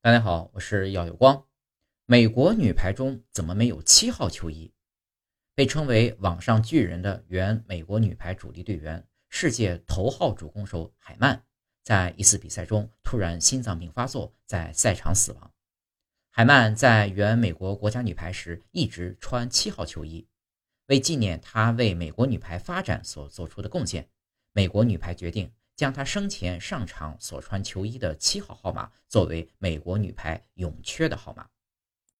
大家好，我是耀有光。美国女排中怎么没有七号球衣？被称为“网上巨人”的原美国女排主力队员、世界头号主攻手海曼，在一次比赛中突然心脏病发作，在赛场死亡。海曼在原美国国家女排时一直穿七号球衣，为纪念她为美国女排发展所做出的贡献，美国女排决定。将她生前上场所穿球衣的七号号码作为美国女排永缺的号码。